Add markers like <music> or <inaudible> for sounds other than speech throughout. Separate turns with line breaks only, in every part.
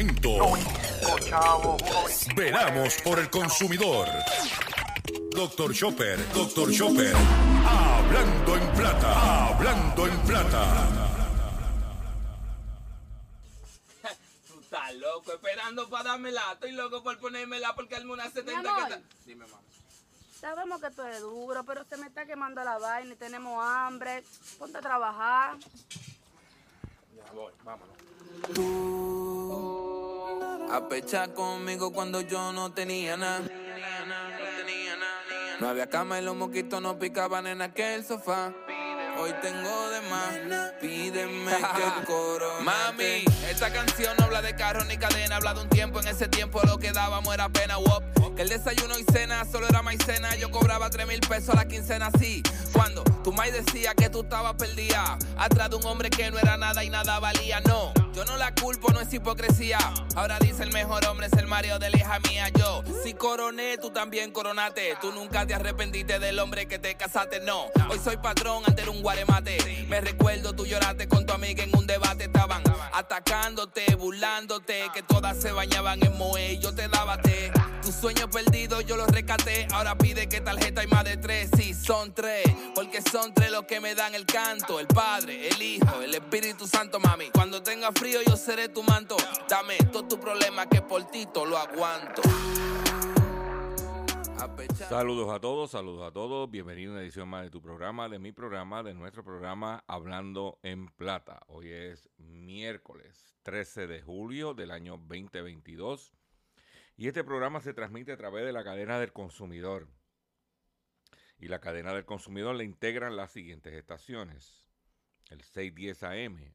El momento. Veramos por el consumidor. Doctor Chopper, Doctor Chopper. Hablando en plata, hablando en plata.
Tú estás loco esperando para dármela. Estoy loco por ponérmela porque al una 70
amor.
que está. Dime, mamá.
Sabemos que tú eres duro, pero se me está quemando la vaina y tenemos hambre. Ponte a trabajar.
Ya voy, vámonos.
A pechar conmigo cuando yo no tenía nada. No había cama y los mosquitos no picaban en aquel sofá. Hoy tengo de más, pídeme que coro. <laughs> Mami, esta canción no habla de carro ni cadena, habla de un tiempo. En ese tiempo lo que dábamos era pena, wop. Que el desayuno y cena solo era maicena. Yo cobraba 3 mil pesos a la quincena, así. Cuando tu mai decía que tú estabas perdida, atrás de un hombre que no era nada y nada valía, no. Yo no la culpo, no es hipocresía. Ahora dice el mejor hombre es el Mario de la hija mía. Yo, si coroné, tú también coronate. Tú nunca te arrepentiste del hombre que te casaste, no. Hoy soy patrón, antes era un guaremate. Me recuerdo, tú lloraste con tu amiga en un debate. Estaban atacándote, burlándote, que todas se bañaban en moe yo te daba té. Tus sueños perdidos yo los rescaté. Ahora pide que tarjeta hay más de tres. Sí, son tres. Porque son tres los que me dan el canto. El Padre, el Hijo, el Espíritu Santo, mami. Cuando tenga yo seré tu manto. Dame todo tu problema que por ti lo aguanto.
Saludos a todos, saludos a todos. Bienvenido a una edición más de tu programa, de mi programa, de nuestro programa Hablando en Plata. Hoy es miércoles 13 de julio del año 2022 y este programa se transmite a través de la cadena del consumidor. Y la cadena del consumidor le integran las siguientes estaciones. El 610 AM,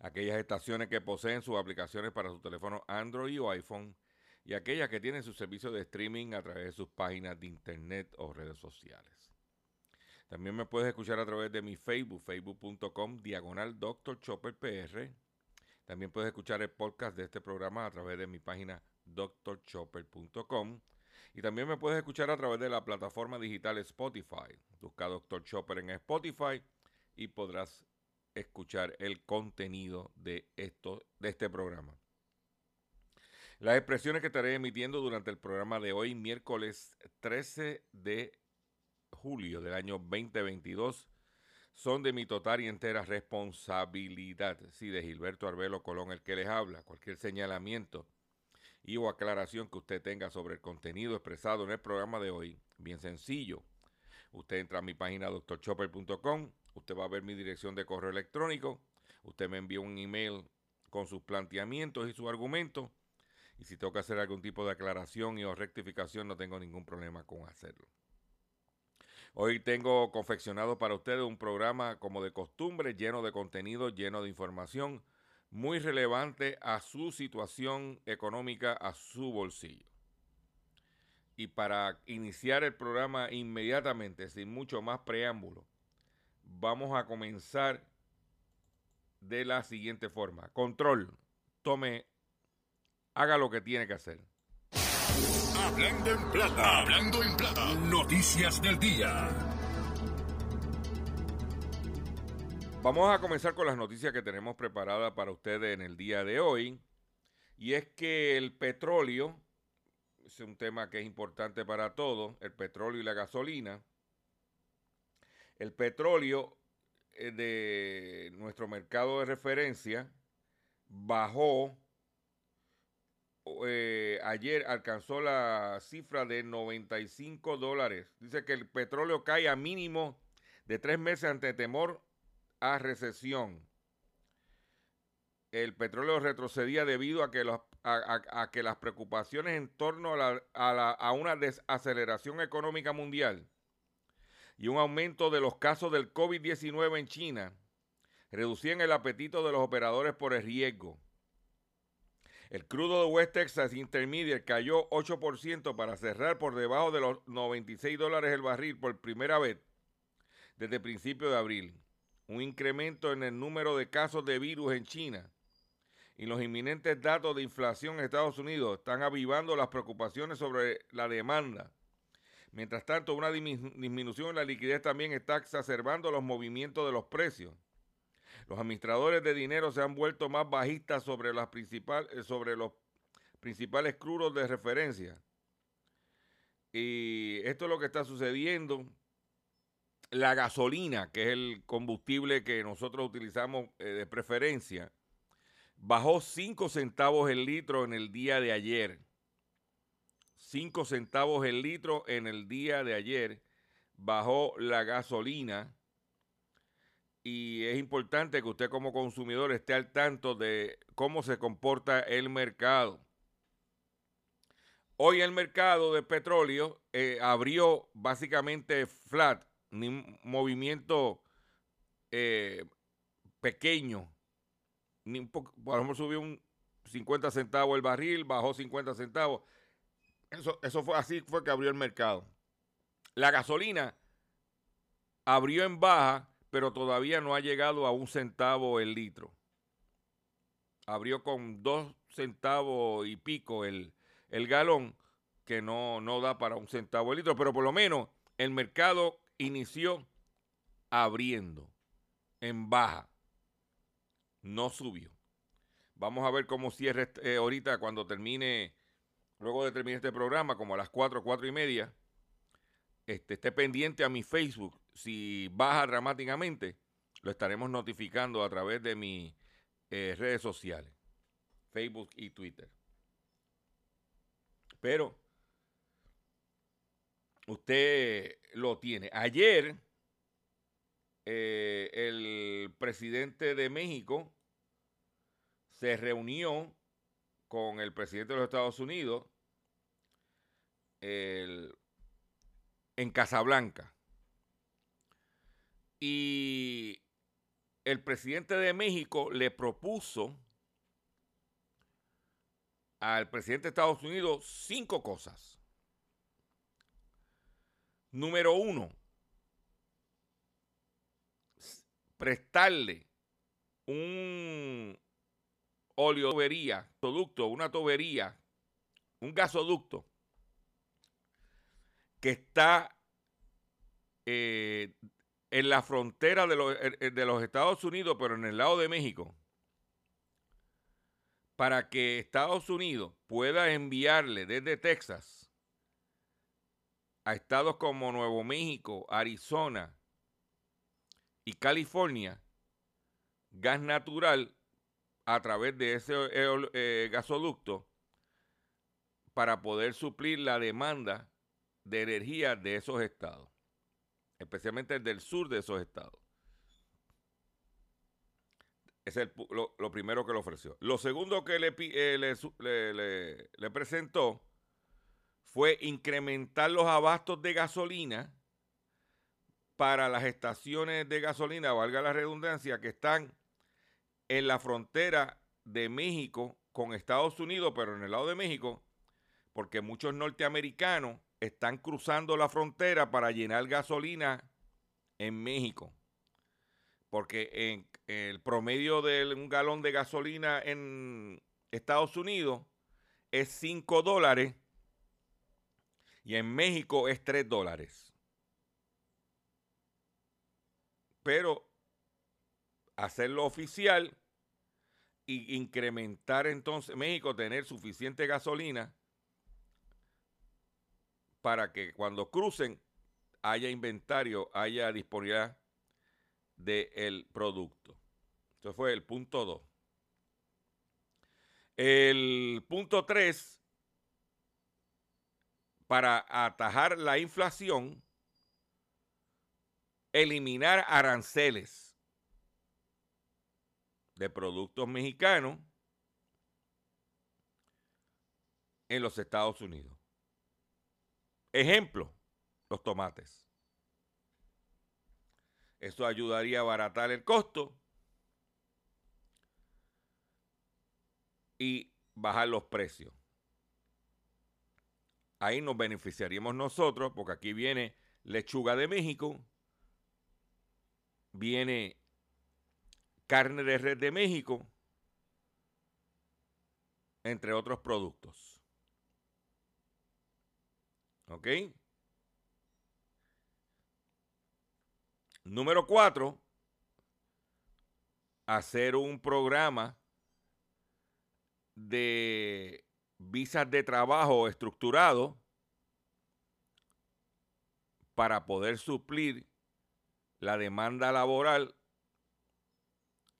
Aquellas estaciones que poseen sus aplicaciones para su teléfono Android o iPhone y aquellas que tienen su servicio de streaming a través de sus páginas de internet o redes sociales. También me puedes escuchar a través de mi Facebook, facebook.com, diagonal Dr. Chopper PR. También puedes escuchar el podcast de este programa a través de mi página drchopper.com. Y también me puedes escuchar a través de la plataforma digital Spotify. Busca Dr. Chopper en Spotify y podrás escuchar el contenido de, esto, de este programa. Las expresiones que estaré emitiendo durante el programa de hoy, miércoles 13 de julio del año 2022, son de mi total y entera responsabilidad. Sí, de Gilberto Arbelo Colón, el que les habla. Cualquier señalamiento y o aclaración que usted tenga sobre el contenido expresado en el programa de hoy, bien sencillo. Usted entra a mi página drchopper.com, usted va a ver mi dirección de correo electrónico, usted me envía un email con sus planteamientos y sus argumentos y si tengo que hacer algún tipo de aclaración y o rectificación, no tengo ningún problema con hacerlo. Hoy tengo confeccionado para ustedes un programa como de costumbre, lleno de contenido, lleno de información, muy relevante a su situación económica, a su bolsillo. Y para iniciar el programa inmediatamente, sin mucho más preámbulo, vamos a comenzar de la siguiente forma. Control, tome haga lo que tiene que hacer.
Hablando en plata, hablando en plata. Noticias del día.
Vamos a comenzar con las noticias que tenemos preparadas para ustedes en el día de hoy. Y es que el petróleo, es un tema que es importante para todos, el petróleo y la gasolina. El petróleo eh, de nuestro mercado de referencia bajó eh, ayer alcanzó la cifra de 95 dólares. Dice que el petróleo cae a mínimo de tres meses ante temor a recesión. El petróleo retrocedía debido a que, las preocupaciones en torno a una desaceleración económica mundial y un aumento de los casos del COVID-19 en China reducían el apetito de los operadores por el riesgo. El crudo de West Texas Intermediate cayó 8% para cerrar por debajo de los 96 dólares el barril por primera vez desde principios de abril. Un incremento en el número de casos de virus en China y los inminentes datos de inflación en Estados Unidos están avivando las preocupaciones sobre la demanda. Mientras tanto, una disminución en la liquidez también está exacerbando los movimientos de los precios. Los administradores de dinero se han vuelto más bajistas sobre, las eh, sobre los principales crudos de referencia. Y esto es lo que está sucediendo. La gasolina, que es el combustible que nosotros utilizamos eh, de preferencia, bajó 5 centavos el litro en el día de ayer. 5 centavos el litro en el día de ayer bajó la gasolina y es importante que usted como consumidor esté al tanto de cómo se comporta el mercado. Hoy el mercado de petróleo eh, abrió básicamente flat, un movimiento eh, pequeño. Ni un poco, a subió un 50 centavos el barril, bajó 50 centavos. Eso, eso fue así fue que abrió el mercado. La gasolina abrió en baja pero todavía no ha llegado a un centavo el litro. Abrió con dos centavos y pico el, galón, que no, no da para un centavo el litro, pero por lo menos el mercado inició abriendo en baja. No subió. Vamos a ver cómo cierra eh, ahorita cuando termine, luego de terminar este programa, como a las cuatro, cuatro y media. Este, esté pendiente a mi Facebook si baja dramáticamente, lo estaremos notificando a través de mis eh, redes sociales, Facebook y Twitter. Pero usted lo tiene. Ayer eh, el presidente de México se reunió con el presidente de los Estados Unidos en Casablanca. Y el presidente de México le propuso al presidente de Estados Unidos cinco cosas. Número uno, prestarle un oleovería, producto, una tubería, un gasoducto que está eh, en la frontera eh, eh, de los Estados Unidos, pero en el lado de México, para que Estados Unidos pueda enviarle desde Texas a estados como Nuevo México, Arizona y California gas natural a través de ese eh, gasoducto para poder suplir la demanda de energía de esos estados especialmente el del sur de esos estados. Es lo, primero que le ofreció. Lo segundo que eh, le, le, presentó fue incrementar los abastos de gasolina para las estaciones de gasolina, valga la redundancia, que están en la frontera de México con Estados Unidos, pero en el lado de México, porque muchos norteamericanos están cruzando la frontera para llenar gasolina en México. Porque en el promedio de un galón de gasolina en Estados Unidos es 5 dólares y en México es 3 dólares. Pero hacerlo oficial y incrementar entonces México tener suficiente gasolina para que cuando crucen haya inventario, haya disponibilidad del producto. Eso fue el punto 2. El punto 3, para atajar la inflación, eliminar aranceles de productos mexicanos en los Estados Unidos. Ejemplo, los tomates. Eso ayudaría a abaratar el costo y bajar los precios. Ahí nos beneficiaríamos nosotros, porque aquí viene lechuga de México, viene carne de red de México, entre otros productos. ¿Ok? Número cuatro, hacer un programa de visas de trabajo estructurado para poder suplir la demanda laboral,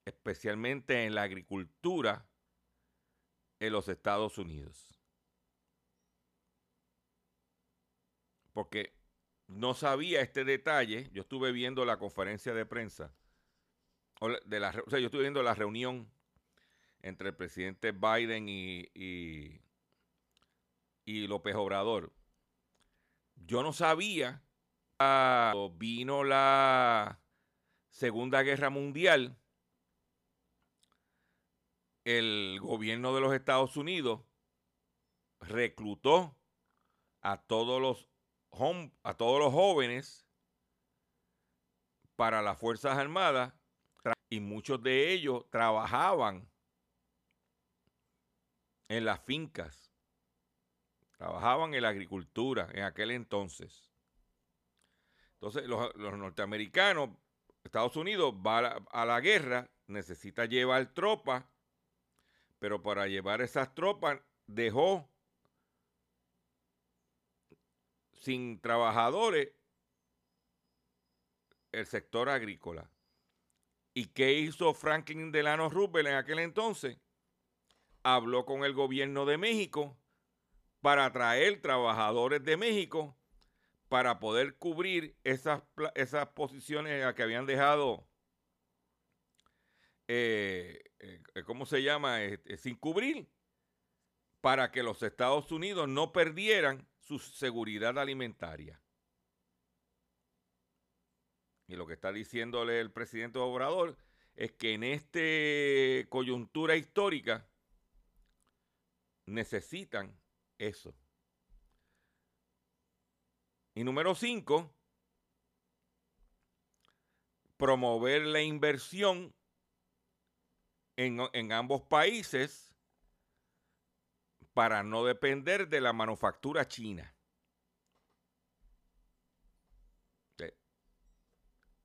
especialmente en la agricultura en los Estados Unidos. Porque no sabía este detalle, yo estuve viendo la conferencia de prensa, de o sea, yo estuve viendo la reunión entre el presidente Biden y, y, y López Obrador. Yo no sabía, cuando vino la Segunda Guerra Mundial, el gobierno de los Estados Unidos reclutó a todos los, a todos los jóvenes para las Fuerzas Armadas y muchos de ellos trabajaban en las fincas, trabajaban en la agricultura en aquel entonces. Entonces los, norteamericanos, Estados Unidos va a la guerra, necesita llevar tropas pero para llevar esas tropas dejó sin trabajadores el sector agrícola. ¿Y qué hizo Franklin Delano Roosevelt en aquel entonces? Habló con el gobierno de México para traer trabajadores de México para poder cubrir esas, esas posiciones que habían dejado eh, eh, ¿cómo se llama? Este, sin cubrir para que los Estados Unidos no perdieran su seguridad alimentaria. Y lo que está diciéndole el presidente Obrador es que en esta coyuntura histórica necesitan eso. Y número cinco, promover la inversión en, ambos países para no depender de la manufactura china.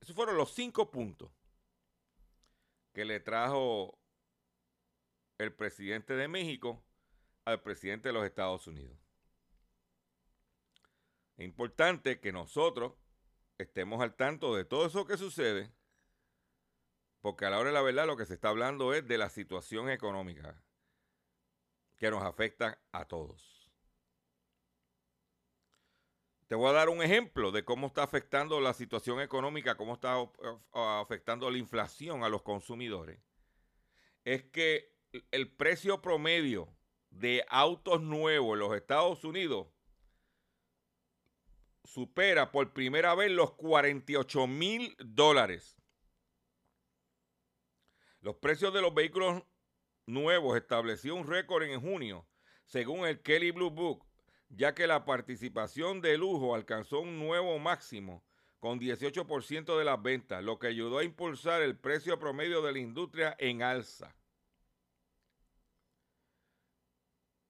Esos fueron los cinco puntos que le trajo el presidente de México al presidente de los Estados Unidos. Es importante que nosotros estemos al tanto de todo eso que sucede porque a la hora de la verdad lo que se está hablando es de la situación económica que nos afecta a todos. Te voy a dar un ejemplo de cómo está afectando la situación económica, cómo está afectando la inflación a los consumidores. Es que el precio promedio de autos nuevos en los Estados Unidos supera por primera vez los 48 mil dólares. Los precios de los vehículos nuevos estableció un récord en junio, según el Kelly Blue Book, ya que la participación de lujo alcanzó un nuevo máximo con 18% de las ventas, lo que ayudó a impulsar el precio promedio de la industria en alza.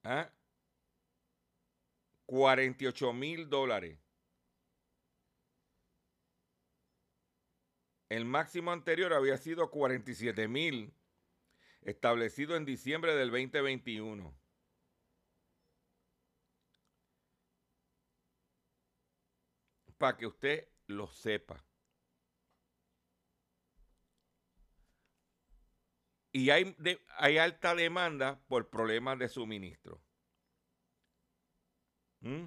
¿Ah? 48 mil dólares. El máximo anterior había sido 47 mil, establecido en diciembre del 2021. Para que usted lo sepa. Y hay, hay alta demanda por problemas de suministro. ¿Mm?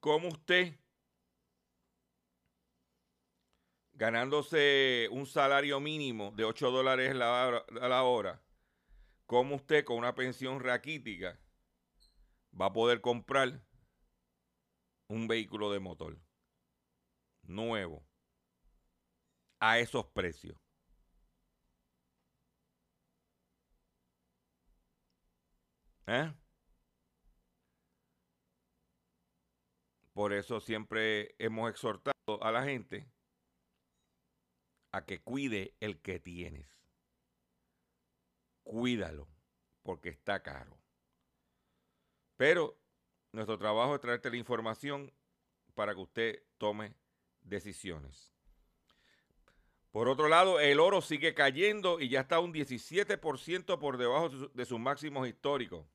¿Cómo usted, ganándose un salario mínimo de 8 dólares a la hora, cómo usted con una pensión raquítica va a poder comprar un vehículo de motor nuevo? a esos precios. ¿Eh? Por eso siempre hemos exhortado a la gente a que cuide el que tienes. Cuídalo, porque está caro. Pero nuestro trabajo es traerte la información para que usted tome decisiones. Por otro lado, el oro sigue cayendo y ya está un 17% por debajo de sus máximos históricos.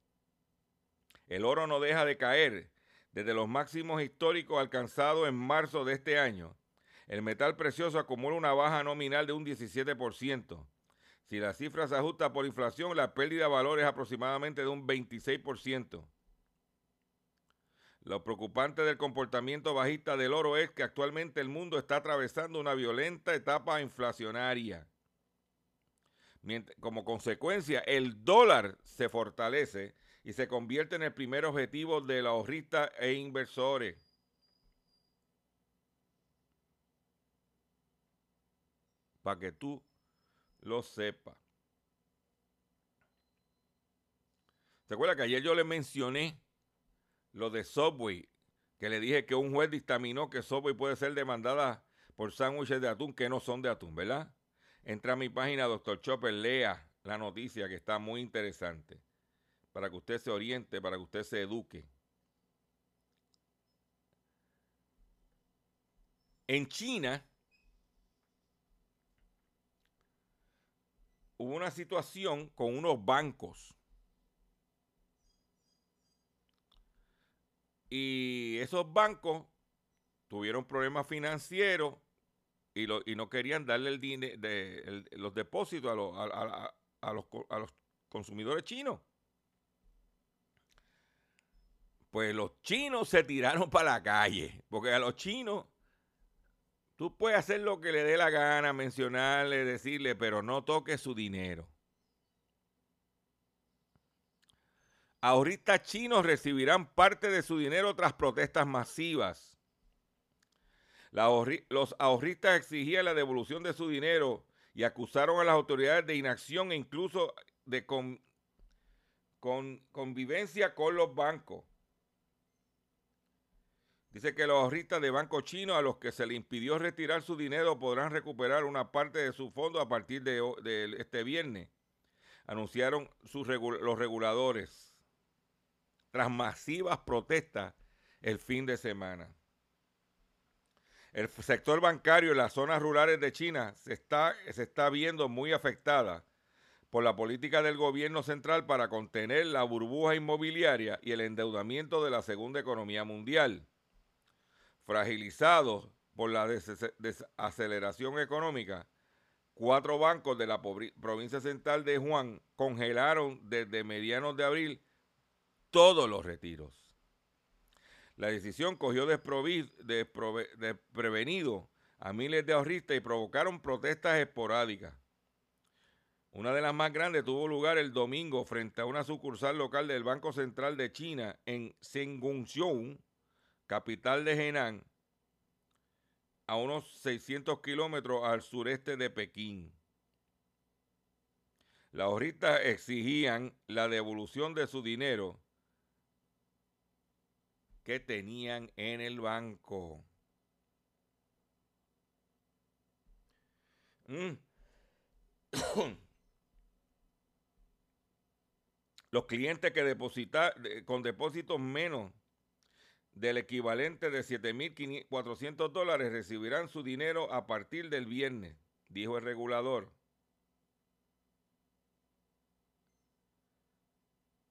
El oro no deja de caer desde los máximos históricos alcanzados en marzo de este año. El metal precioso acumula una baja nominal de un 17%. Si la cifra se ajusta por inflación, la pérdida de valor es aproximadamente de un 26%. Lo preocupante del comportamiento bajista del oro es que actualmente el mundo está atravesando una violenta etapa inflacionaria. Como consecuencia, el dólar se fortalece y se convierte en el primer objetivo de los ahorristas e inversores. Para que tú lo sepas. ¿Se acuerda que ayer yo le mencioné lo de Subway? Que le dije que un juez dictaminó que Subway puede ser demandada por sándwiches de atún que no son de atún, ¿verdad? Entra a mi página, doctor Chopper, lea la noticia que está muy interesante para que usted se oriente, para que usted se eduque. En China hubo una situación con unos bancos. Y esos bancos tuvieron problemas financieros y, no querían darle el los depósitos a los consumidores chinos. Pues los chinos se tiraron para la calle, porque a los chinos tú puedes hacer lo que le dé la gana, mencionarle, decirle, pero no toques su dinero. Ahorita chinos recibirán parte de su dinero tras protestas masivas. los ahorristas exigían la devolución de su dinero y acusaron a las autoridades de inacción e incluso de convivencia con los bancos. Dice que los ahorristas de banco chino a los que se le impidió retirar su dinero podrán recuperar una parte de su fondo a partir de, este viernes, anunciaron los reguladores, tras masivas protestas el fin de semana. El sector bancario en las zonas rurales de China se está, se está viendo muy afectada por la política del gobierno central para contener la burbuja inmobiliaria y el endeudamiento de la segunda economía mundial fragilizados por la desaceleración económica, cuatro bancos de la provincia central de Juan congelaron desde medianos de abril todos los retiros. La decisión cogió desprevenido a miles de ahorristas y provocaron protestas esporádicas. Una de las más grandes tuvo lugar el domingo frente a una sucursal local del Banco Central de China en Sengunxiong, capital de Henan, a unos 600 kilómetros al sureste de Pekín. Las ahorristas exigían la devolución de su dinero que tenían en el banco. Mm. <coughs> Los clientes que depositan con depósitos menos del equivalente de 7.400 dólares recibirán su dinero a partir del viernes, dijo el regulador.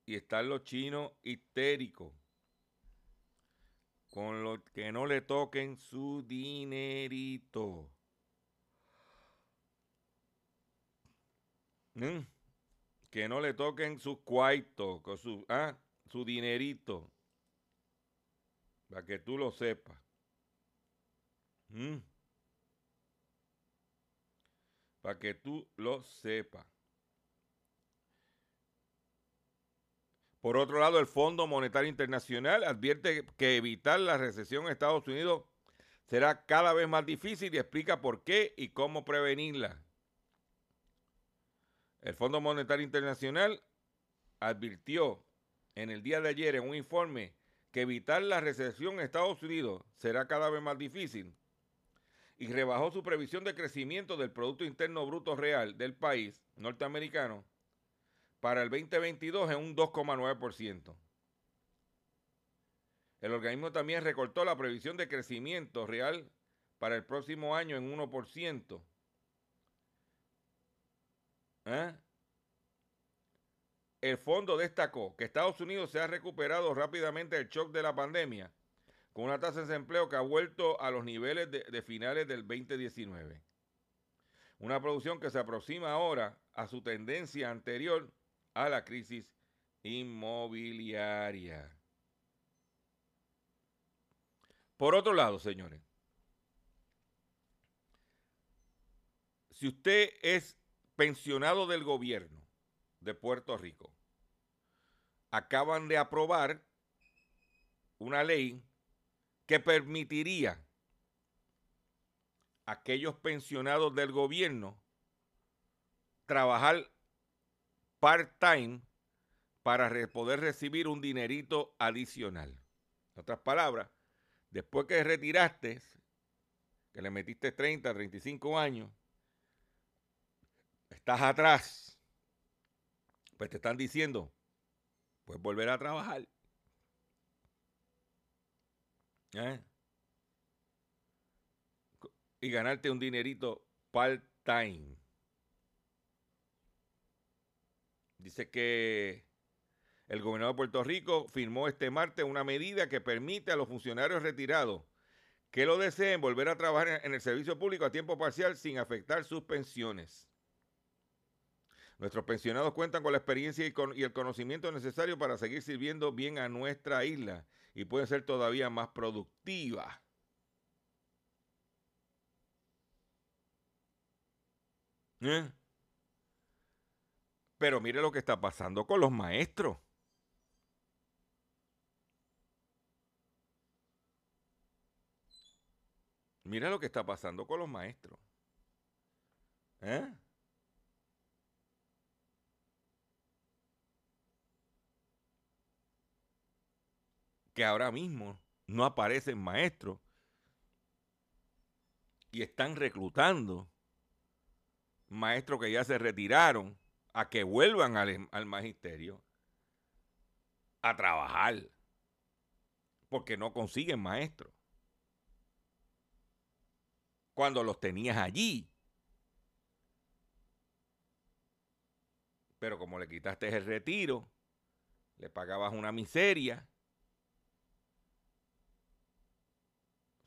Y están los chinos histéricos con los que no le toquen su dinerito. ¿Mm? Que no le toquen sus cuartos, su, ah, su dinerito. Para que tú lo sepas. Mm. Para que tú lo sepas. Por otro lado, el Fondo Monetario Internacional advierte que evitar la recesión en Estados Unidos será cada vez más difícil y explica por qué y cómo prevenirla. El Fondo Monetario Internacional advirtió en el día de ayer en un informe que evitar la recesión en Estados Unidos será cada vez más difícil y rebajó su previsión de crecimiento del Producto Interno Bruto Real del país norteamericano para el 2022 en un 2,9%. El organismo también recortó la previsión de crecimiento real para el próximo año en 1%. ¿Eh? El fondo destacó que Estados Unidos se ha recuperado rápidamente del shock de la pandemia, con una tasa de desempleo que ha vuelto a los niveles de, de finales del 2019. Una producción que se aproxima ahora a su tendencia anterior a la crisis inmobiliaria. Por otro lado, señores, si usted es pensionado del gobierno de Puerto Rico, acaban de aprobar una ley que permitiría a aquellos pensionados del gobierno trabajar part-time para poder recibir un dinerito adicional. En otras palabras, después que retiraste, que le metiste 30, 35 años, estás atrás, pues te están diciendo, pues volver a trabajar. ¿Eh? Y ganarte un dinerito part-time. Dice que el gobernador de Puerto Rico firmó este martes una medida que permite a los funcionarios retirados que lo deseen volver a trabajar en el servicio público a tiempo parcial sin afectar sus pensiones. Nuestros pensionados cuentan con la experiencia y, el conocimiento necesario para seguir sirviendo bien a nuestra isla y pueden ser todavía más productivas. ¿Eh? Pero mire lo que está pasando con los maestros. Mira lo que está pasando con los maestros. ¿Eh? Que ahora mismo no aparecen maestros y están reclutando maestros que ya se retiraron a que vuelvan al, magisterio a trabajar porque no consiguen maestros. Cuando los tenías allí. Pero como le quitaste el retiro, le pagabas una miseria.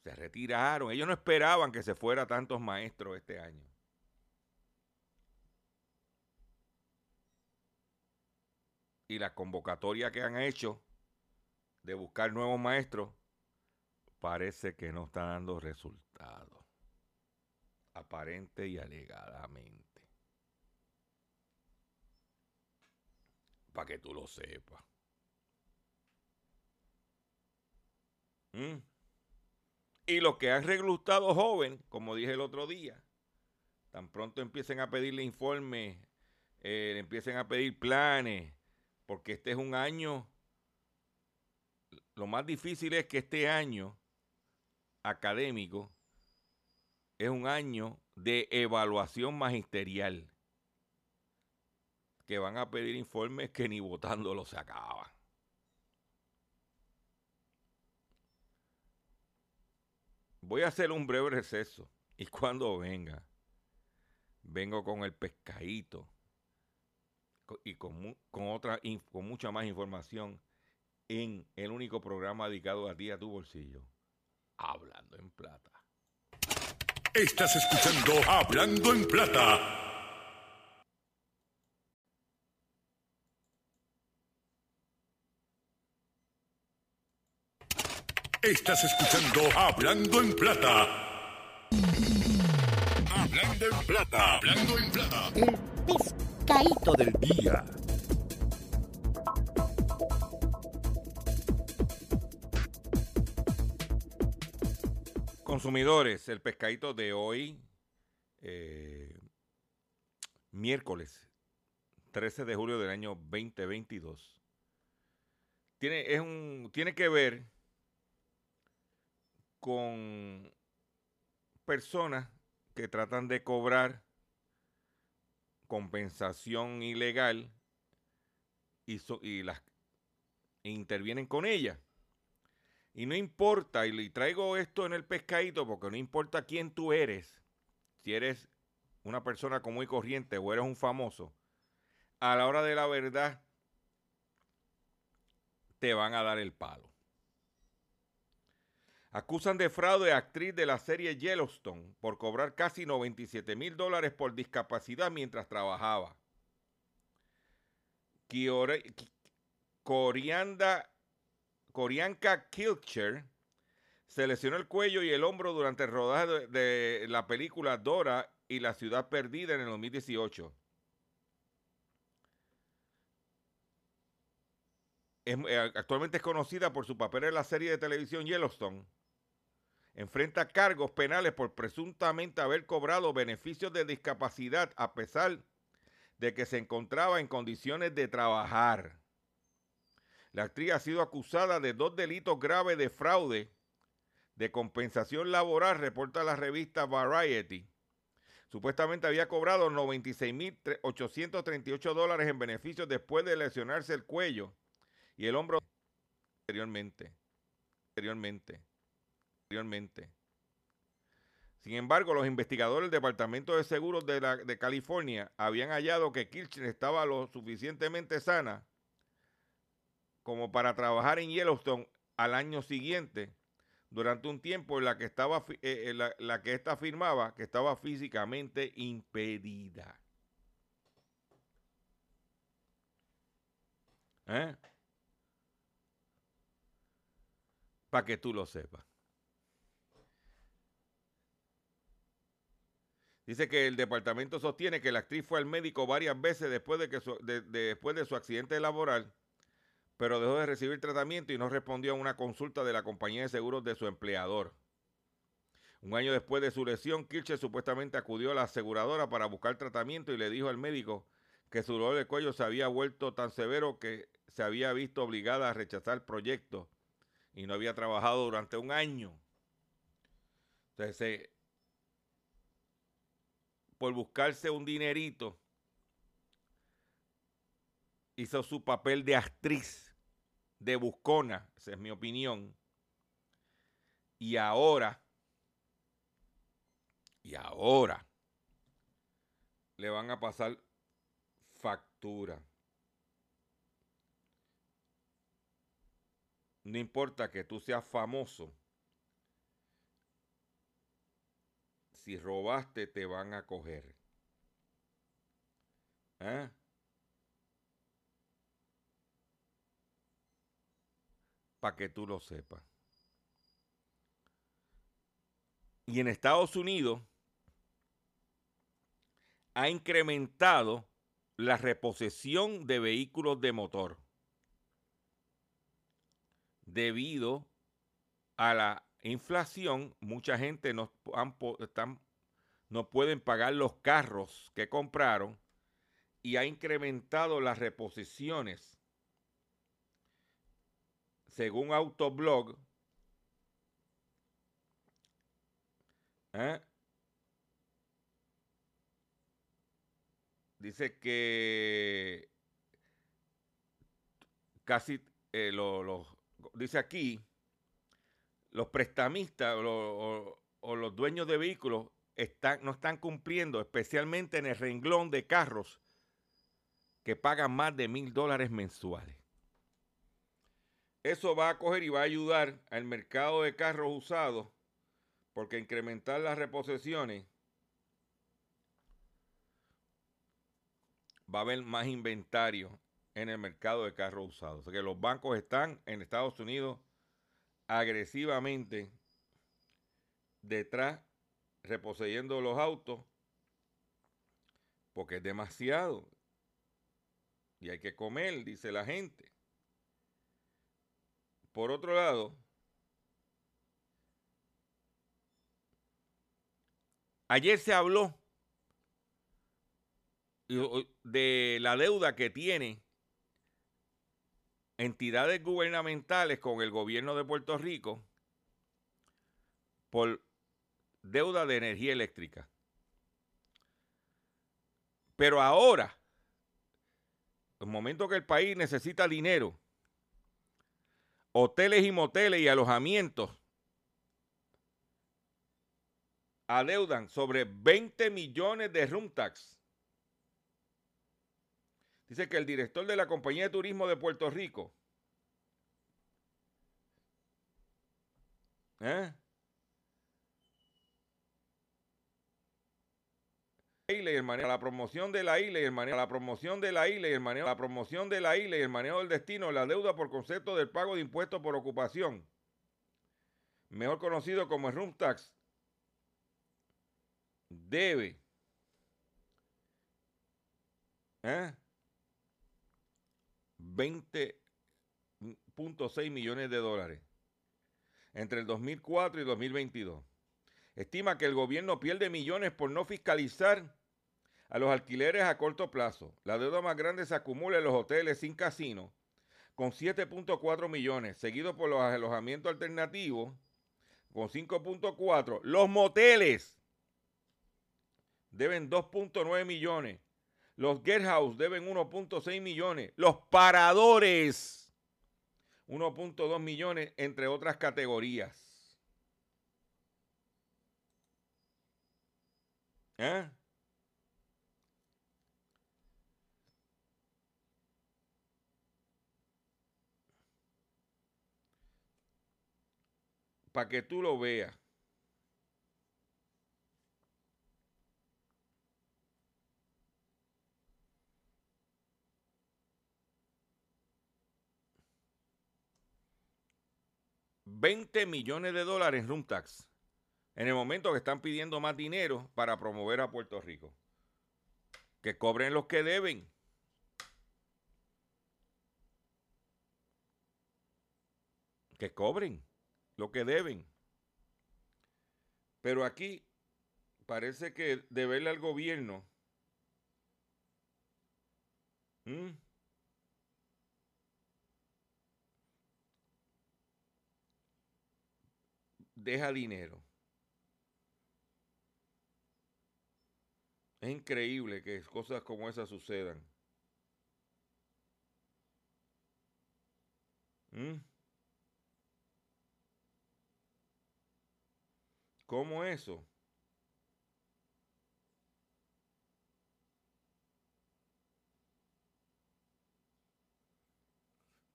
Se retiraron. Ellos no esperaban que se fuera tantos maestros este año. y la convocatoria que han hecho de buscar nuevos maestros parece que no está dando resultados. Aparente y alegadamente. Para que tú lo sepas. ¿Mm? Y los que han reclutado joven, como dije el otro día, tan pronto empiecen a pedirle informes, eh, empiecen a pedir planes, porque este es un año, lo más difícil es que este año académico es un año de evaluación magisterial, que van a pedir informes que ni votándolo se acaban. Voy a hacer un breve receso y cuando venga, vengo con el pescadito y con, con, otra, con mucha más información en el único programa dedicado a ti, a tu bolsillo, Hablando en Plata.
Estás escuchando Hablando en Plata. Estás escuchando Hablando en Plata. Hablando en Plata. Hablando en Plata.
Caíto del día.
Consumidores, el pescadito de hoy, eh, miércoles 13 de julio del año 2022, tiene, es un, tiene que ver con personas que tratan de cobrar compensación ilegal y, las e intervienen con ella. Y no importa, y traigo esto en el pescadito porque no importa quién tú eres, si eres una persona común y corriente o eres un famoso, a la hora de la verdad te van a dar el palo. Acusan de fraude a actriz de la serie Yellowstone por cobrar casi 97 mil dólares por discapacidad mientras trabajaba. Corianda, Corianca Kilcher se lesionó el cuello y el hombro durante el rodaje de, de la película Dora y la ciudad perdida en el 2018. Es- eh, actualmente es conocida por su papel en la serie de televisión Yellowstone. Enfrenta cargos penales por presuntamente haber cobrado beneficios de discapacidad a pesar de que se encontraba en condiciones de trabajar. La actriz ha sido acusada de dos delitos graves de fraude de compensación laboral, reporta la revista Variety. Supuestamente había cobrado 96.838 dólares en beneficios después de lesionarse el cuello y el hombro anteriormente. Anteriormente. Anteriormente. Sin embargo, los investigadores del Departamento de Seguros de, la- de California habían hallado que Kirchner estaba lo suficientemente sana como para trabajar en Yellowstone al año siguiente, durante un tiempo en la que estaba eh, en la, que ésta afirmaba que estaba físicamente impedida. ¿Eh? Para que tú lo sepas. Dice que el departamento sostiene que la actriz fue al médico varias veces después de, que su, de- de- después de su accidente laboral, pero dejó de recibir tratamiento y no respondió a una consulta de la compañía de seguros de su empleador. Un año después de su lesión, Kircher supuestamente acudió a la aseguradora para buscar tratamiento y le dijo al médico que su dolor de cuello se había vuelto tan severo que se había visto obligada a rechazar el proyecto y no había trabajado durante un año. Entonces, por buscarse un dinerito, hizo su papel de actriz, de buscona, esa es mi opinión. Y ahora, y ahora, le van a pasar factura. No importa que tú seas famoso. Si robaste, te van a coger. ¿Eh? Para que tú lo sepas. Y en Estados Unidos ha incrementado la reposesión de vehículos de motor debido a la inflación, mucha gente no, están- no pueden pagar los carros que compraron y ha incrementado las reposiciones. Según Autoblog, ¿eh? dice que casi eh, lo- los dice aquí los prestamistas o, lo- o- o los dueños de vehículos están, no están cumpliendo, especialmente en el renglón de carros que pagan más de mil dólares mensuales. Eso va a coger y va a ayudar al mercado de carros usados porque incrementar las reposiciones va a haber más inventario en el mercado de carros usados. O sea que los bancos están en Estados Unidos agresivamente detrás, reposeyendo los autos, porque es demasiado. Y hay que comer, dice la gente. Por otro lado, Ayer se habló de la deuda que tiene entidades gubernamentales con el gobierno de Puerto Rico por deuda de energía eléctrica. Pero ahora, en el momento que el país necesita dinero, hoteles y moteles y alojamientos adeudan sobre 20 millones de room tax. Dice que el director de la Compañía de Turismo de Puerto Rico ¿eh? la promoción de la isla y el manejo, la promoción de la isla y el manejo, la promoción de la isla y el manejo del destino, la deuda por concepto del pago de impuestos por ocupación, mejor conocido como el room tax, debe ¿eh? 20.6 millones de dólares entre el 2004 y 2022. Estima que el gobierno pierde millones por no fiscalizar a los alquileres a corto plazo. La deuda más grande se acumula en los hoteles sin casino, con 7.4 millones, seguido por los alojamientos alternativos, con 5.4. Los moteles deben 2.9 millones. Los guest house deben 1.6 millones. Los paradores, 1.2 millones, entre otras categorías. ¿Eh? Para que tú lo veas. $20 millones de dólares en room tax en el momento que están pidiendo más dinero para promover a Puerto Rico. Que cobren los que deben. Que cobren lo que deben. Pero aquí parece que deberle al gobierno deja dinero. Es increíble que cosas como esas sucedan. ¿Mm? ¿Cómo eso?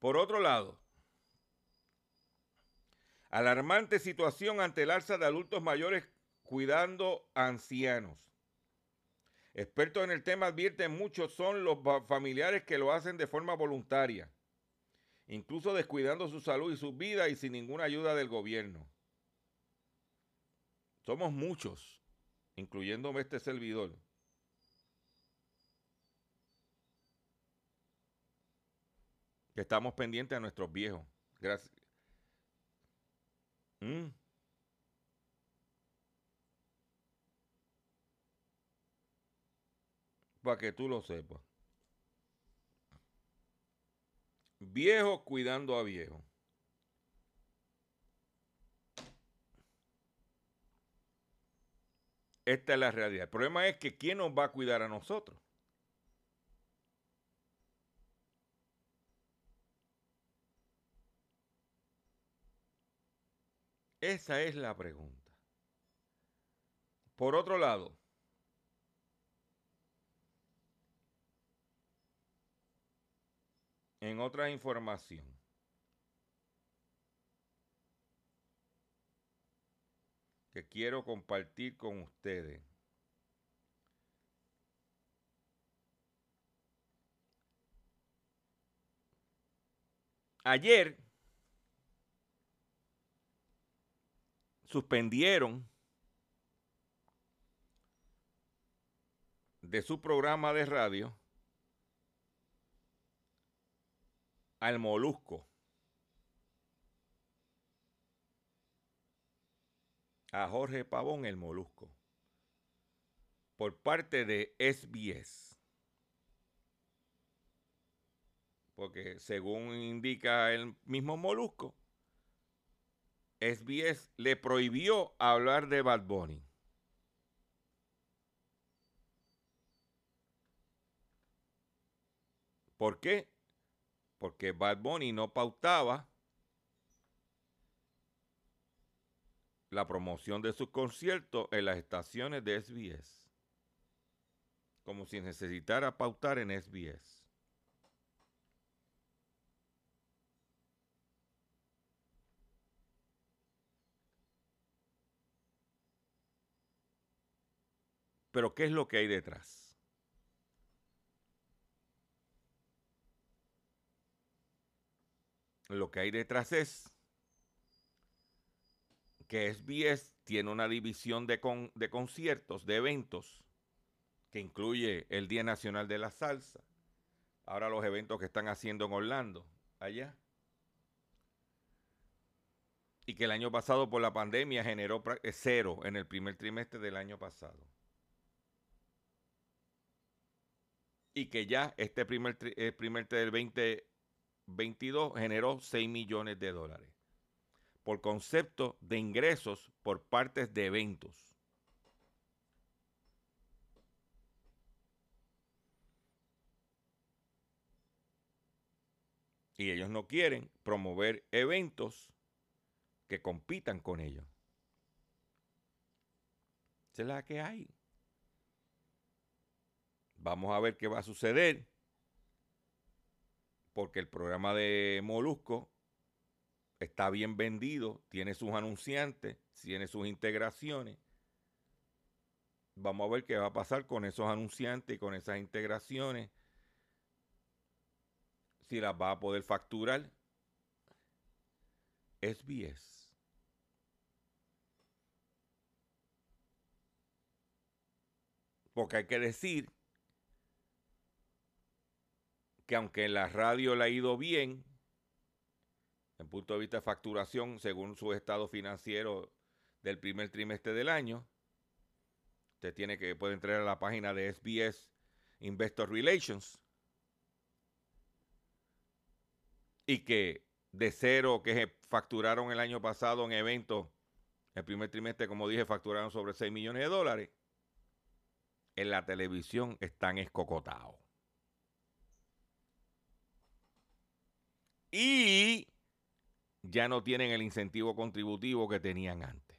Por otro lado, alarmante situación ante el alza de adultos mayores cuidando ancianos. Expertos en el tema advierten muchos son los familiares que lo hacen de forma voluntaria, incluso descuidando su salud y su vida y sin ninguna ayuda del gobierno. Somos muchos, incluyéndome este servidor. Que estamos pendientes a nuestros viejos. Gracias. ¿Mm? para que tú lo sepas. Viejo cuidando a viejo. Esta es la realidad. El problema es que ¿quién nos va a cuidar a nosotros? Esa es la pregunta. Por otro lado, En otra información, que quiero compartir con ustedes. Ayer suspendieron de su programa de radio al molusco. A Jorge Pavón el molusco. por parte de SBS. Porque según indica el mismo Molusco, SBS le prohibió hablar de Bad Bunny. ¿Por qué? Porque Bad Bunny no pautaba la promoción de sus conciertos en las estaciones de SBS. Como si necesitara pautar en SBS. Pero ¿qué es lo que hay detrás? Lo que hay detrás es que SBS tiene una división de, de conciertos, de eventos, que incluye el Día Nacional de la Salsa, ahora los eventos que están haciendo en Orlando, allá. Y que el año pasado por la pandemia generó eh, cero en el primer trimestre del año pasado. Y que ya este primer, primer del 2022 generó 6 millones de dólares por concepto de ingresos por partes de eventos. Y ellos no quieren promover eventos que compitan con ellos. Esa es la que hay. Vamos a ver qué va a suceder. Porque el programa de Molusco está bien vendido, tiene sus anunciantes, tiene sus integraciones. Vamos a ver qué va a pasar con esos anunciantes y con esas integraciones. Si las va a poder facturar. SBS. Porque hay que decir que aunque en la radio le ha ido bien, en punto de vista de facturación, según su estado financiero del primer trimestre del año. Usted tiene que puede entrar a la página de SBS Investor Relations y que de cero que facturaron el año pasado en eventos, el primer trimestre, como dije, facturaron sobre 6 millones de dólares. En la televisión están escocotados. Y ya no tienen el incentivo contributivo que tenían antes.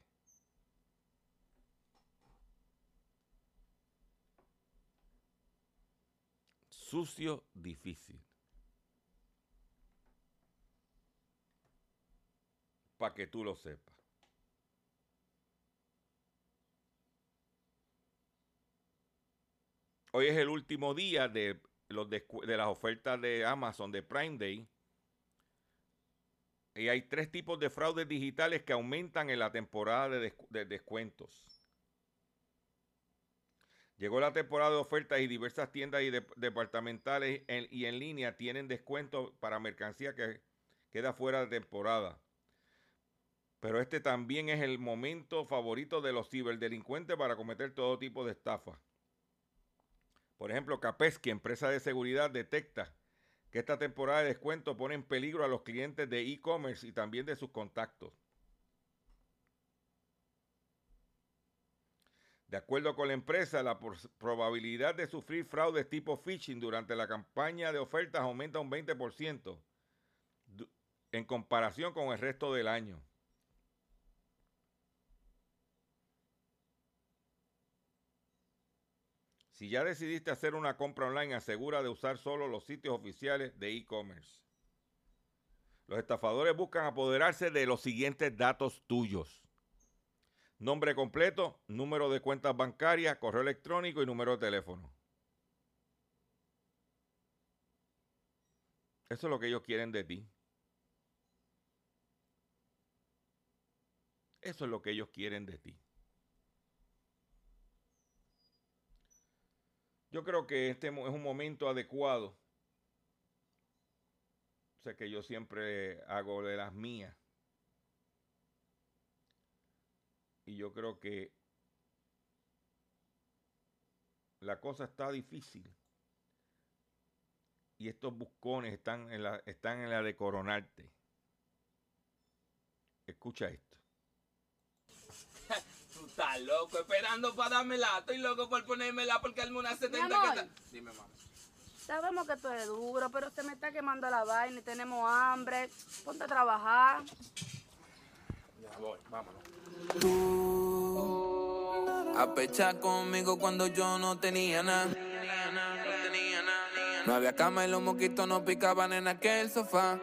Sucio, difícil. Para que tú lo sepas. Hoy es el último día de, los de las ofertas de Amazon de Prime Day y hay tres tipos de fraudes digitales que aumentan en la temporada de, descuentos. Llegó la temporada de ofertas y diversas tiendas y departamentales y en línea tienen descuentos para mercancía que queda fuera de temporada. Pero este también es el momento favorito de los ciberdelincuentes para cometer todo tipo de estafas. Por ejemplo, Capesky, empresa de seguridad, detecta que esta temporada de descuento pone en peligro a los clientes de e-commerce y también de sus contactos. De acuerdo con la empresa, la probabilidad de sufrir fraudes tipo phishing durante la campaña de ofertas aumenta un 20% en comparación con el resto del año. Si ya decidiste hacer una compra online, asegura de usar solo los sitios oficiales de e-commerce. Los estafadores buscan apoderarse de los siguientes datos tuyos. Nombre completo, número de cuentas bancarias, correo electrónico y número de teléfono. Eso es lo que ellos quieren de ti. Eso es lo que ellos quieren de ti. Yo creo que este es un momento adecuado. O sea que yo siempre hago de las mías. Y yo creo que la cosa está difícil y estos buscones están en la, están en la de coronarte. Escucha esto.
Tú estás loco esperando para dármela. Estoy loco por ponérmela porque al una 70 que
amor.
está. Dime, mamá.
Sabemos que tú eres duro, pero se me está quemando la vaina y tenemos hambre. Ponte a trabajar.
Ya voy, vámonos.
A pechar conmigo cuando yo no tenía nada. No había cama y los moquitos no picaban en aquel sofá.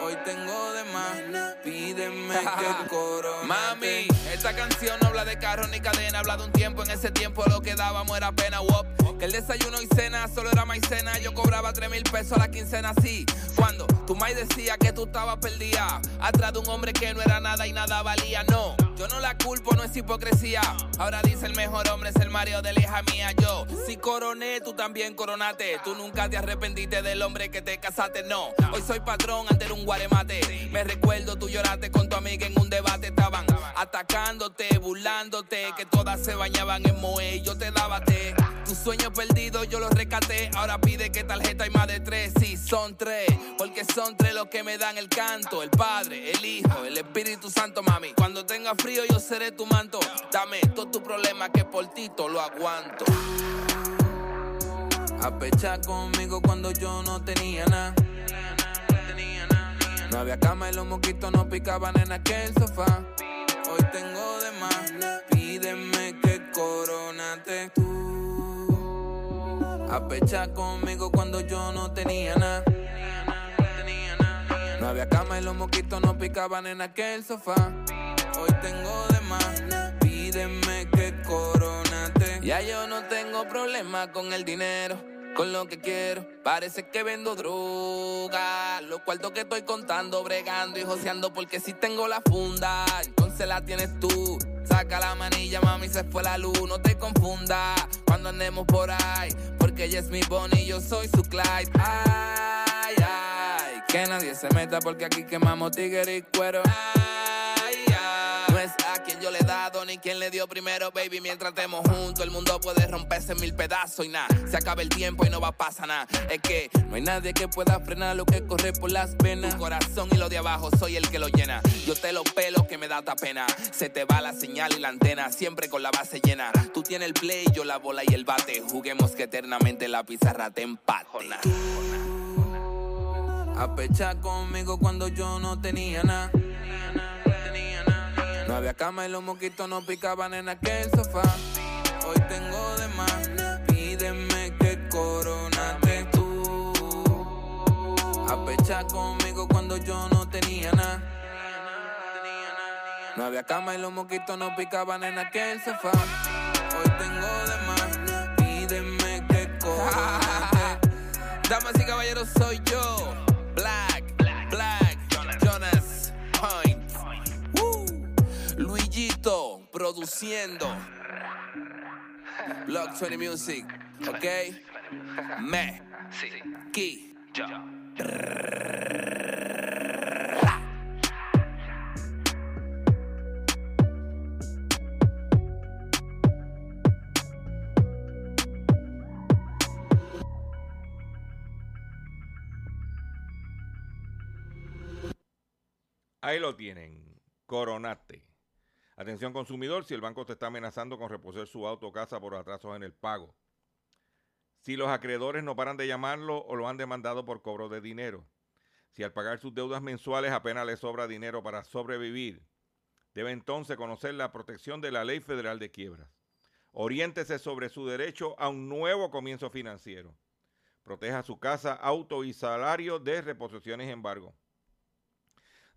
Hoy tengo de más, pídeme <laughs> que coro. Mami, esta canción no habla de carro ni cadena, habla de un tiempo. En ese tiempo lo que dábamos era pena, wop. Que el desayuno y cena solo era maicena. Yo cobraba 3 mil pesos a la quincena, así. Cuando tu mai decía que tú estabas perdida, atrás de un hombre que no era nada y nada valía, no. Yo no la culpo, no es hipocresía. Ahora dice el mejor hombre es el Mario de la hija mía. Yo, si coroné, tú también coronate. Tú nunca te arrepentiste del hombre que te casaste, no. Hoy soy patrón, antes era un guaremate. Me recuerdo, tú lloraste con tu amiga en un debate. Estaban atacándote, burlándote, que todas se bañaban en Moe yo te daba té. Tus sueños perdidos yo los rescaté. Ahora pide que tarjeta hay más de tres. Sí, son tres. Porque son tres los que me dan el canto: el Padre, el Hijo, el Espíritu Santo, mami. Cuando tenga frío, yo seré tu manto. Dame todo tu problema que por ti todo lo aguanto. A conmigo cuando yo no tenía nada. No había cama y los moquitos no picaban en aquel sofá. Hoy tengo de más, pídeme que coronate tú. A conmigo cuando yo no tenía nada. No había cama y los moquitos no picaban en aquel sofá. Hoy tengo de más, pídeme que coronate. Ya yo no tengo problema con el dinero. Con lo que quiero, parece que vendo droga. Los cuartos que estoy contando, bregando y joseando, porque si tengo la funda, entonces la tienes tú. Saca la manilla, mami, se fue la luz, no te confundas cuando andemos por ahí, porque ella es mi Bonnie yo soy su Clyde. Ay, ay, que nadie se meta porque aquí quemamos tigre y cuero. Ay, no es a quien yo le he dado ni quien le dio primero, baby. Mientras estemos juntos, el mundo puede romperse en mil pedazos y nada. Se acaba el tiempo y no va a pasar nada. Es que no hay nadie que pueda frenar lo que corre por las venas. Tu corazón y lo de abajo, soy el que lo llena. Yo te lo pelo que me da ta pena. Se te va la señal y la antena, siempre con la base llena. Tú tienes el play, yo la bola y el bate. Juguemos que eternamente la pizarra te empate. A pechar conmigo cuando yo no tenía nada. No había cama y los moquitos no picaban en aquel sofá. Hoy tengo de más, pídeme que coronate tú. A pechar conmigo cuando yo no tenía nada. No había cama y los moquitos no picaban en aquel sofá. Hoy tengo de más, pídeme que coronate. <laughs> Damas y caballeros, soy yo. Luigito produciendo. Block 20 Music, ¿ok? Me, Ki.
Ahí lo tienen. Coronate. Atención consumidor, si el banco te está amenazando con reposer su auto o casa por atrasos en el pago. Si los acreedores no paran de llamarlo o lo han demandado por cobro de dinero. Si al pagar sus deudas mensuales apenas le sobra dinero para sobrevivir. Debe entonces conocer la protección de la Ley Federal de Quiebras. Oriéntese sobre su derecho a un nuevo comienzo financiero. Proteja su casa, auto y salario de reposiciones embargo.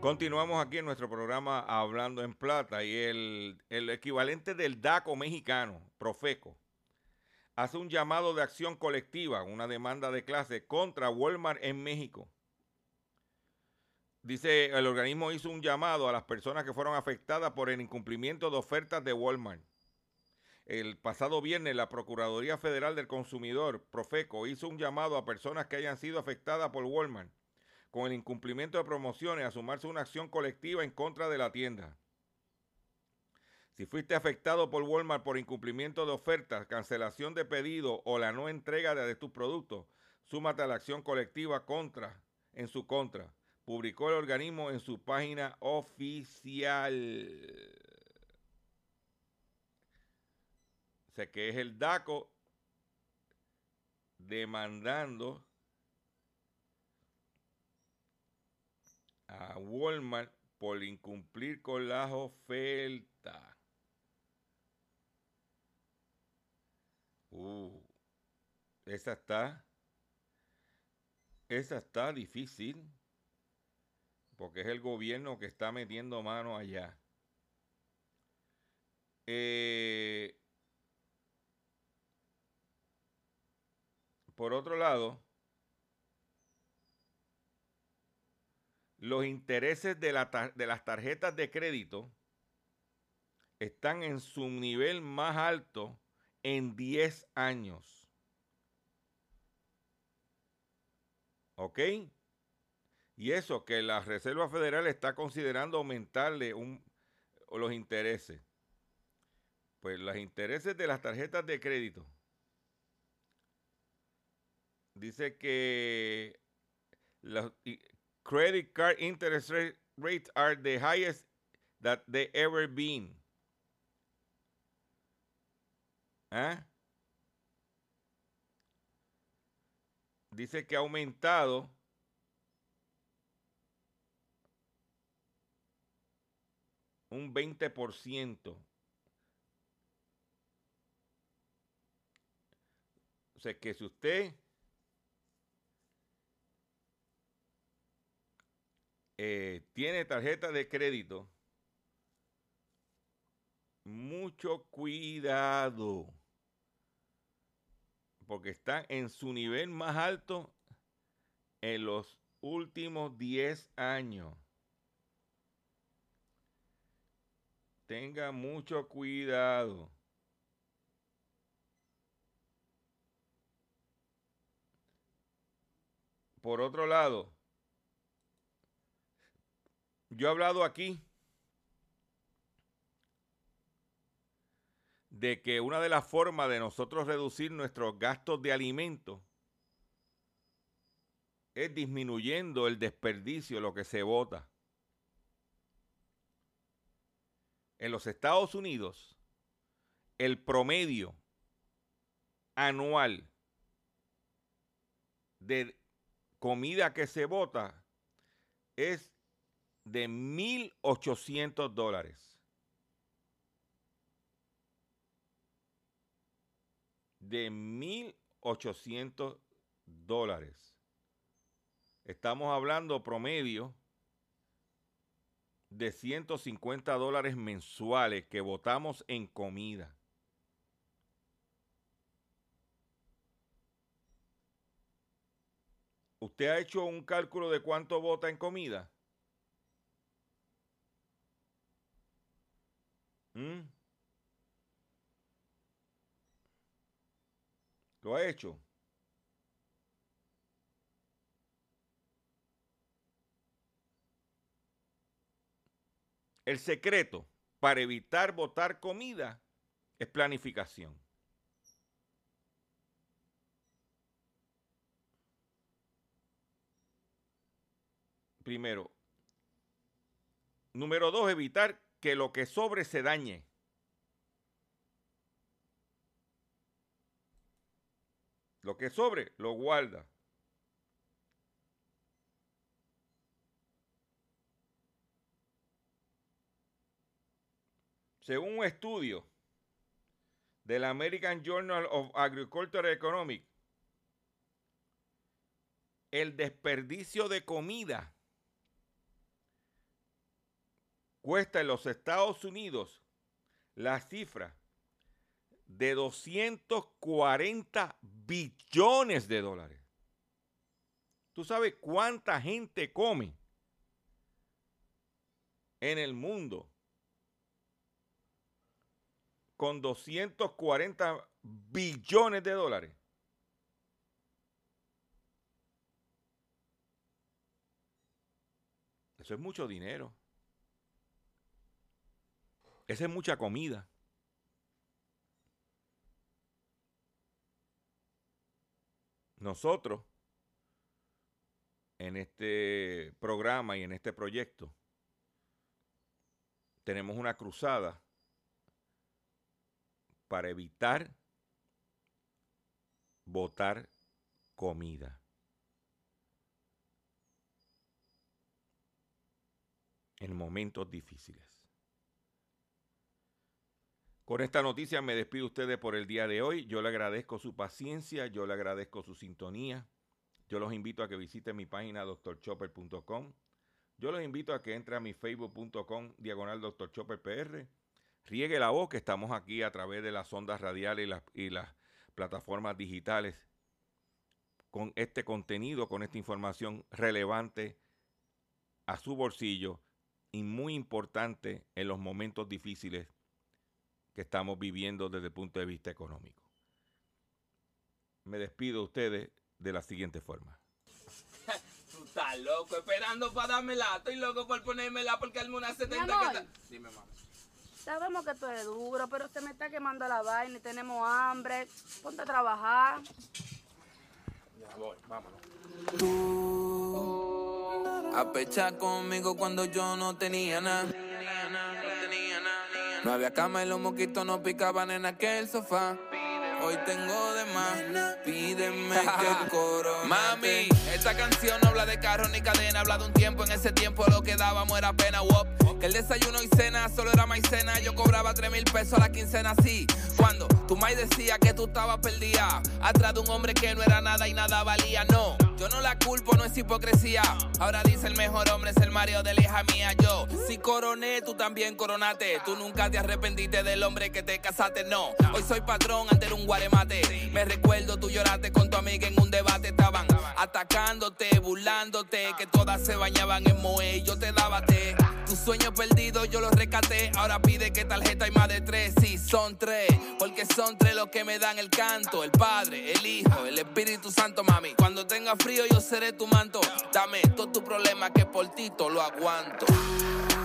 Continuamos aquí en nuestro programa Hablando en Plata y el, el equivalente del DACO mexicano, Profeco, hace un llamado de acción colectiva, una demanda de clase contra Walmart en México. Dice, el organismo hizo un llamado a las personas que fueron afectadas por el incumplimiento de ofertas de Walmart. El pasado viernes la Procuraduría Federal del Consumidor, Profeco, hizo un llamado a personas que hayan sido afectadas por Walmart con el incumplimiento de promociones a sumarse una acción colectiva en contra de la tienda. Si fuiste afectado por Walmart por incumplimiento de ofertas, cancelación de pedido o la no entrega de tus productos, súmate a la acción colectiva contra, en su contra. Publicó el organismo en su página oficial. Sé que es el DACO demandando a Walmart por incumplir con las ofertas. Uh, esa está. Esa está difícil. Porque es el gobierno que está metiendo mano allá. Eh, por otro lado, los intereses de, las tarjetas de crédito están en su nivel más alto en 10 años. ¿Ok? Y eso que la Reserva Federal está considerando aumentarle un, los intereses. Pues los intereses de las tarjetas de crédito. Dice que los, credit card interest rate, rates are the highest that they ever been. ¿Eh? Dice que ha aumentado un 20%. O sea que si usted Eh, tiene tarjeta de crédito, mucho cuidado, porque está en su nivel más alto en los últimos 10 años. Tenga mucho cuidado. Por otro lado, yo he hablado aquí de que una de las formas de nosotros reducir nuestros gastos de alimentos es disminuyendo el desperdicio, lo que se vota. En los Estados Unidos, el promedio anual de comida que se vota es de 1.800 dólares. De 1.800 dólares. Estamos hablando promedio de 150 dólares mensuales que votamos en comida. ¿Usted ha hecho un cálculo de cuánto vota en comida? ¿Mm? ¿Lo ha hecho? El secreto para evitar botar comida es planificación. Primero, Número dos, evitar que lo que sobre se dañe. Lo que sobre, lo guarda. Según un estudio del American Journal of Agricultural Economics, el desperdicio de comida cuesta en los Estados Unidos la cifra de 240 billones de dólares. ¿Tú sabes cuánta gente come en el mundo con 240 billones de dólares? Eso es mucho dinero. Esa es mucha comida. Nosotros, en este programa y en este proyecto, tenemos una cruzada para evitar botar comida. en momentos difíciles. Con esta noticia me despido ustedes por el día de hoy. Yo le agradezco su paciencia, yo le agradezco su sintonía. Yo los invito a que visiten mi página doctorchopper.com. Yo los invito a que entre a mi facebook.com diagonal doctorchopperpr. Riegue la voz que estamos aquí a través de las ondas radiales y las, y las plataformas digitales con este contenido, con esta información relevante a su bolsillo y muy importante en los momentos difíciles que estamos viviendo desde el punto de vista económico. Me despido de ustedes de la siguiente forma. <laughs>
Tú estás loco esperando para darme la. Estoy loco por ponérmela porque alguna 70
amor.
que está. Dime, mamá.
Sabemos que tú eres duro, pero se me está quemando la vaina y tenemos hambre. Ponte a trabajar.
Ya voy, vámonos.
A pechar conmigo cuando yo no tenía nada. No había cama y los mosquitos no picaban en aquel sofá. Hoy tengo de más, pídeme <laughs> que coro. Mami, esta canción no habla de carro ni cadena, habla de un tiempo. En ese tiempo lo que dábamos era pena, wop. Que el desayuno y cena solo era maicena. Yo cobraba 3 mil pesos a la quincena, así. Cuando tu mai decía que tú estabas perdida, atrás de un hombre que no era nada y nada valía, no. Yo no la culpo, no es hipocresía. Ahora dice el mejor hombre es el Mario de la hija mía. Yo, si coroné, tú también coronate. Tú nunca te arrepentiste del hombre que te casaste, no. Hoy soy patrón ante un guaremate. Me recuerdo, tú lloraste con tu amiga en un debate. Estaban atacándote, burlándote, que todas se bañaban en Moe yo te daba té. Tus sueños perdidos yo los rescaté. Ahora pide que tarjeta hay más de tres. Sí, son tres. Porque son tres los que me dan el canto: el Padre, el Hijo, el Espíritu Santo, mami. Cuando tenga yo seré tu manto. Dame todo tu problema que por ti lo aguanto.